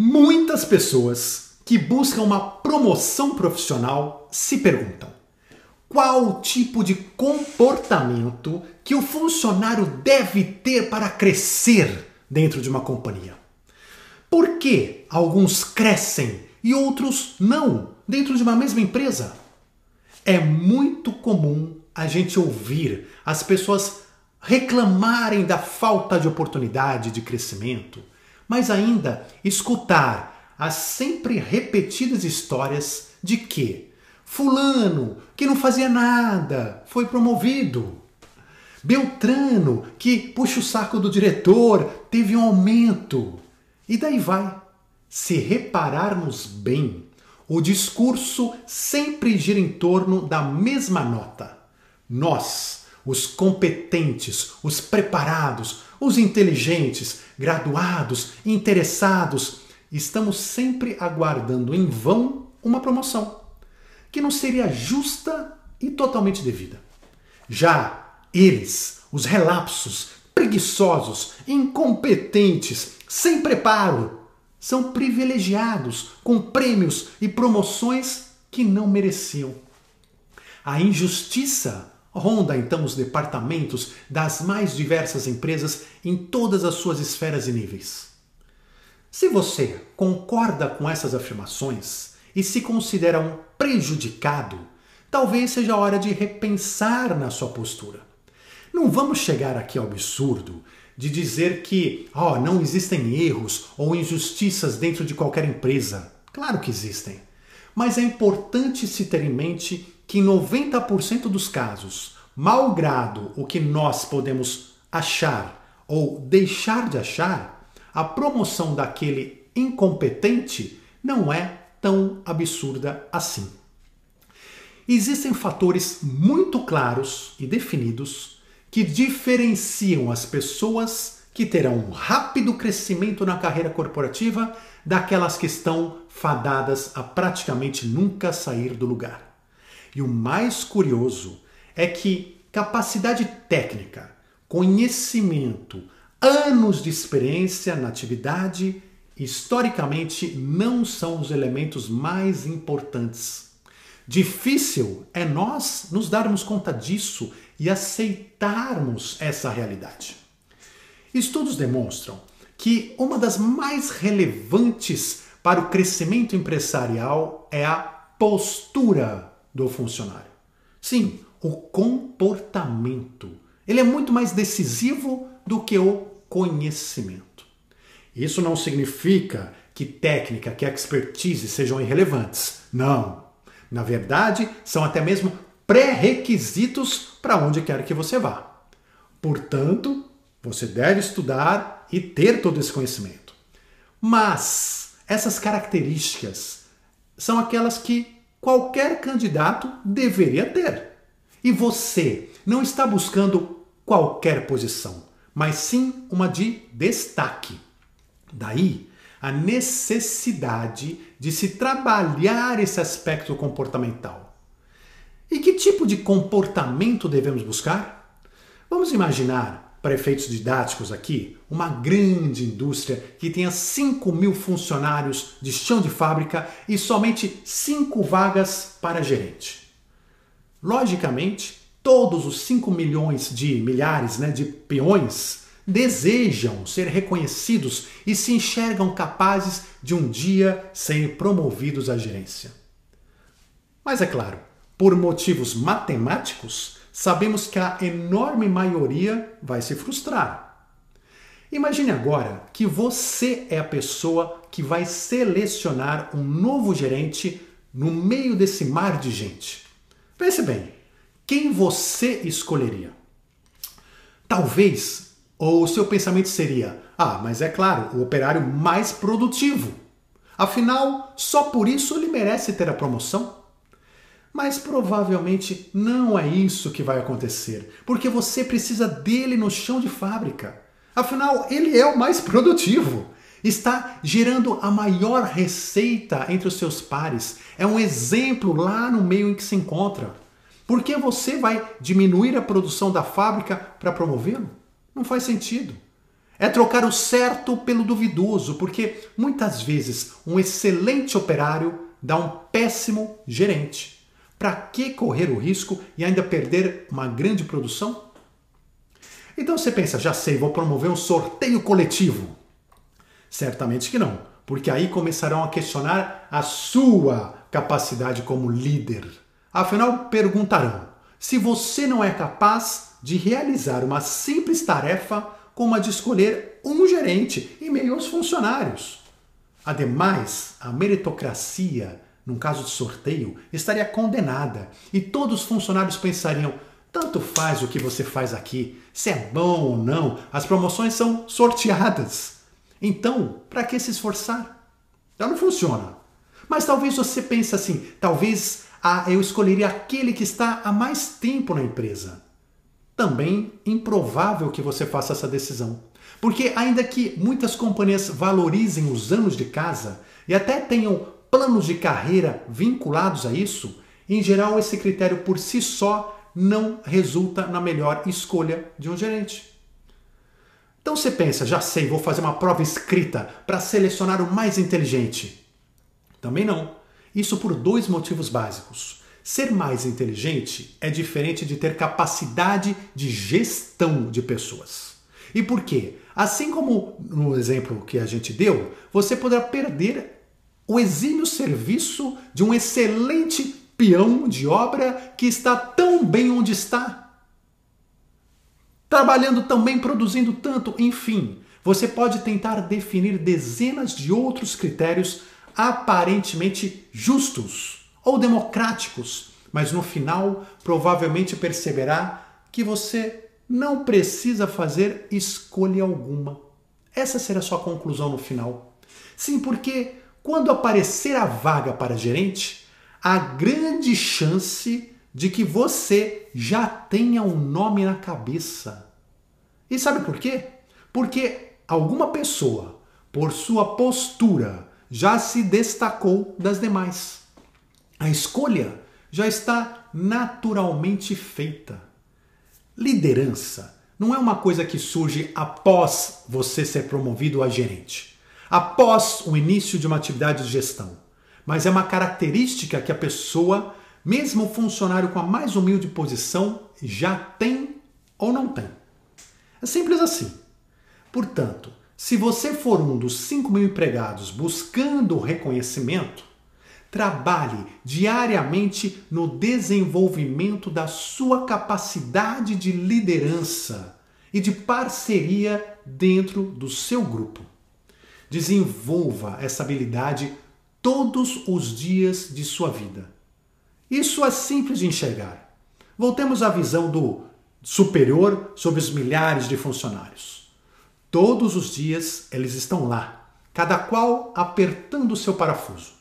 Muitas pessoas que buscam uma promoção profissional se perguntam: qual o tipo de comportamento que o funcionário deve ter para crescer dentro de uma companhia? Por que alguns crescem e outros não dentro de uma mesma empresa? É muito comum a gente ouvir as pessoas reclamarem da falta de oportunidade de crescimento mas ainda escutar as sempre repetidas histórias de que Fulano, que não fazia nada, foi promovido. Beltrano, que puxa o saco do diretor, teve um aumento. E daí vai. Se repararmos bem, o discurso sempre gira em torno da mesma nota. Nós, os competentes, os preparados, os inteligentes, graduados, interessados, estamos sempre aguardando em vão uma promoção que não seria justa e totalmente devida. Já eles, os relapsos, preguiçosos, incompetentes, sem preparo, são privilegiados com prêmios e promoções que não mereciam. A injustiça Ronda então os departamentos das mais diversas empresas em todas as suas esferas e níveis. Se você concorda com essas afirmações e se considera um prejudicado, talvez seja hora de repensar na sua postura. Não vamos chegar aqui ao absurdo de dizer que oh, não existem erros ou injustiças dentro de qualquer empresa. Claro que existem. Mas é importante se ter em mente que em 90% dos casos, malgrado o que nós podemos achar ou deixar de achar, a promoção daquele incompetente não é tão absurda assim. Existem fatores muito claros e definidos que diferenciam as pessoas que terão um rápido crescimento na carreira corporativa daquelas que estão fadadas a praticamente nunca sair do lugar. E o mais curioso é que capacidade técnica, conhecimento, anos de experiência na atividade, historicamente não são os elementos mais importantes. Difícil é nós nos darmos conta disso e aceitarmos essa realidade. Estudos demonstram que uma das mais relevantes para o crescimento empresarial é a postura do funcionário. Sim, o comportamento. Ele é muito mais decisivo do que o conhecimento. Isso não significa que técnica, que expertise sejam irrelevantes. Não. Na verdade, são até mesmo pré-requisitos para onde quer que você vá. Portanto, você deve estudar e ter todo esse conhecimento. Mas essas características são aquelas que qualquer candidato deveria ter. E você não está buscando qualquer posição, mas sim uma de destaque. Daí a necessidade de se trabalhar esse aspecto comportamental. E que tipo de comportamento devemos buscar? Vamos imaginar para efeitos didáticos aqui, uma grande indústria que tenha 5 mil funcionários de chão de fábrica e somente 5 vagas para gerente. Logicamente, todos os 5 milhões de milhares né, de peões desejam ser reconhecidos e se enxergam capazes de um dia serem promovidos à gerência. Mas é claro, por motivos matemáticos, sabemos que a enorme maioria vai se frustrar. Imagine agora que você é a pessoa que vai selecionar um novo gerente no meio desse mar de gente. Pense bem, quem você escolheria? Talvez, ou o seu pensamento seria: ah, mas é claro, o operário mais produtivo. Afinal, só por isso ele merece ter a promoção. Mas provavelmente não é isso que vai acontecer, porque você precisa dele no chão de fábrica. Afinal, ele é o mais produtivo. Está gerando a maior receita entre os seus pares. É um exemplo lá no meio em que se encontra. Por que você vai diminuir a produção da fábrica para promovê-lo? Não faz sentido. É trocar o certo pelo duvidoso, porque muitas vezes um excelente operário dá um péssimo gerente. Para que correr o risco e ainda perder uma grande produção? Então você pensa, já sei, vou promover um sorteio coletivo. Certamente que não, porque aí começarão a questionar a sua capacidade como líder. Afinal, perguntarão: se você não é capaz de realizar uma simples tarefa como a de escolher um gerente e meio aos funcionários. Ademais, a meritocracia, num caso de sorteio, estaria condenada e todos os funcionários pensariam: tanto faz o que você faz aqui, se é bom ou não, as promoções são sorteadas. Então, para que se esforçar? Já não funciona. Mas talvez você pense assim: talvez ah, eu escolheria aquele que está há mais tempo na empresa. Também improvável que você faça essa decisão. Porque, ainda que muitas companhias valorizem os anos de casa e até tenham planos de carreira vinculados a isso, em geral esse critério por si só não resulta na melhor escolha de um gerente. Então você pensa, já sei, vou fazer uma prova escrita para selecionar o mais inteligente. Também não. Isso por dois motivos básicos. Ser mais inteligente é diferente de ter capacidade de gestão de pessoas. E por quê? Assim como no exemplo que a gente deu, você poderá perder o exímio serviço de um excelente peão de obra que está tão bem onde está. Trabalhando tão bem, produzindo tanto, enfim. Você pode tentar definir dezenas de outros critérios aparentemente justos ou democráticos, mas no final provavelmente perceberá que você não precisa fazer escolha alguma. Essa será a sua conclusão no final. Sim, porque quando aparecer a vaga para gerente, há grande chance de que você já tenha um nome na cabeça. E sabe por quê? Porque alguma pessoa, por sua postura, já se destacou das demais. A escolha já está naturalmente feita. Liderança não é uma coisa que surge após você ser promovido a gerente, após o início de uma atividade de gestão, mas é uma característica que a pessoa, mesmo o funcionário com a mais humilde posição, já tem ou não tem. É simples assim. Portanto, se você for um dos 5 mil empregados buscando reconhecimento, trabalhe diariamente no desenvolvimento da sua capacidade de liderança e de parceria dentro do seu grupo. Desenvolva essa habilidade todos os dias de sua vida. Isso é simples de enxergar. Voltemos à visão do superior sobre os milhares de funcionários. Todos os dias eles estão lá, cada qual apertando o seu parafuso.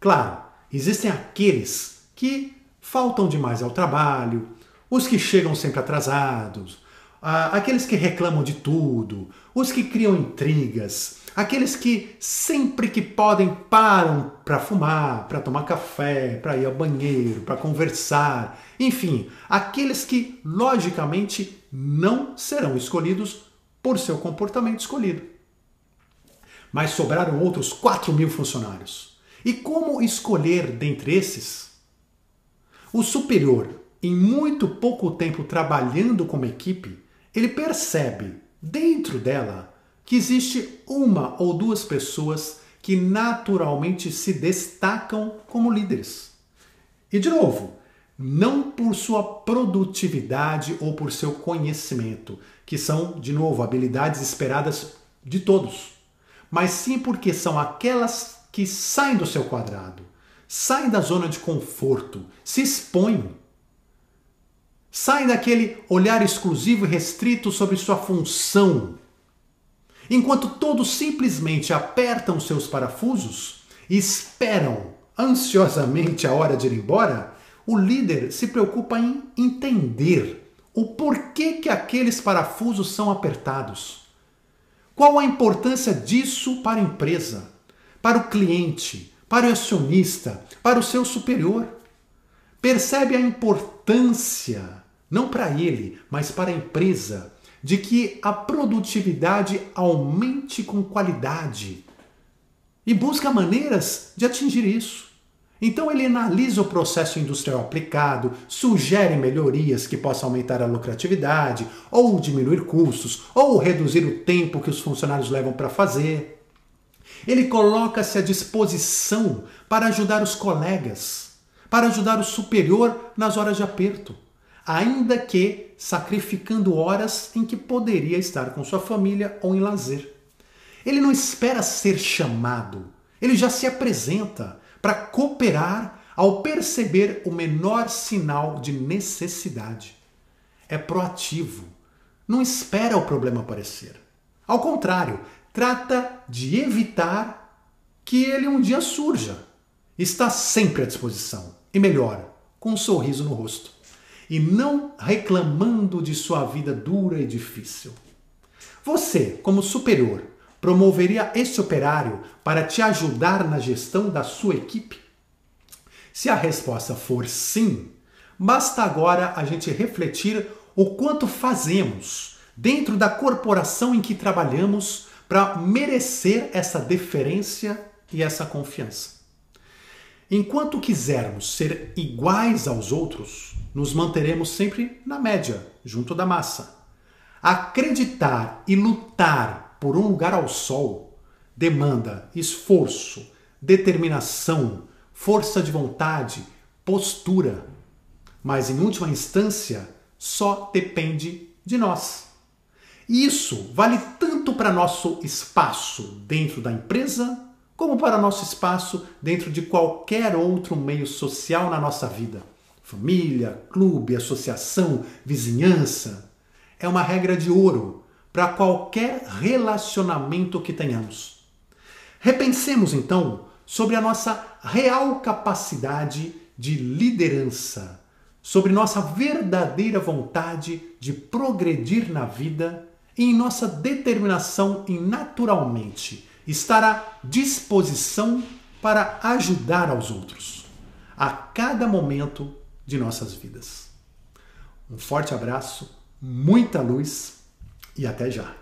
Claro, existem aqueles que faltam demais ao trabalho, os que chegam sempre atrasados, aqueles que reclamam de tudo, os que criam intrigas, aqueles que sempre que podem param para fumar, para tomar café, para ir ao banheiro, para conversar, enfim, aqueles que logicamente não serão escolhidos por seu comportamento escolhido. Mas sobraram outros 4 mil funcionários. E como escolher dentre esses? O superior, em muito pouco tempo trabalhando como equipe, ele percebe dentro dela que existe uma ou duas pessoas que naturalmente se destacam como líderes. E de novo, não por sua produtividade ou por seu conhecimento, que são, de novo, habilidades esperadas de todos, mas sim porque são aquelas que saem do seu quadrado, saem da zona de conforto, se expõem, saem daquele olhar exclusivo e restrito sobre sua função. Enquanto todos simplesmente apertam seus parafusos e esperam ansiosamente a hora de ir embora, o líder se preocupa em entender o porquê que aqueles parafusos são apertados. Qual a importância disso para a empresa, para o cliente, para o acionista, para o seu superior? Percebe a importância, não para ele, mas para a empresa, de que a produtividade aumente com qualidade e busca maneiras de atingir isso. Então ele analisa o processo industrial aplicado, sugere melhorias que possam aumentar a lucratividade, ou diminuir custos, ou reduzir o tempo que os funcionários levam para fazer. Ele coloca-se à disposição para ajudar os colegas, para ajudar o superior nas horas de aperto, ainda que sacrificando horas em que poderia estar com sua família ou em lazer. Ele não espera ser chamado, ele já se apresenta para cooperar ao perceber o menor sinal de necessidade. É proativo, não espera o problema aparecer. Ao contrário, trata de evitar que ele um dia surja. Está sempre à disposição e melhor, com um sorriso no rosto e não reclamando de sua vida dura e difícil. Você, como superior, promoveria esse operário para te ajudar na gestão da sua equipe? Se a resposta for sim, basta agora a gente refletir o quanto fazemos dentro da corporação em que trabalhamos para merecer essa deferência e essa confiança. Enquanto quisermos ser iguais aos outros, nos manteremos sempre na média, junto da massa. Acreditar e lutar por um lugar ao sol demanda esforço, determinação, força de vontade, postura. Mas, em última instância, só depende de nós. E isso vale tanto para nosso espaço dentro da empresa, como para nosso espaço dentro de qualquer outro meio social na nossa vida. Família, clube, associação, vizinhança. É uma regra de ouro para qualquer relacionamento que tenhamos. Repensemos então sobre a nossa real capacidade de liderança, sobre nossa verdadeira vontade de progredir na vida e em nossa determinação em naturalmente estar à disposição para ajudar aos outros a cada momento de nossas vidas. Um forte abraço, muita luz e até já!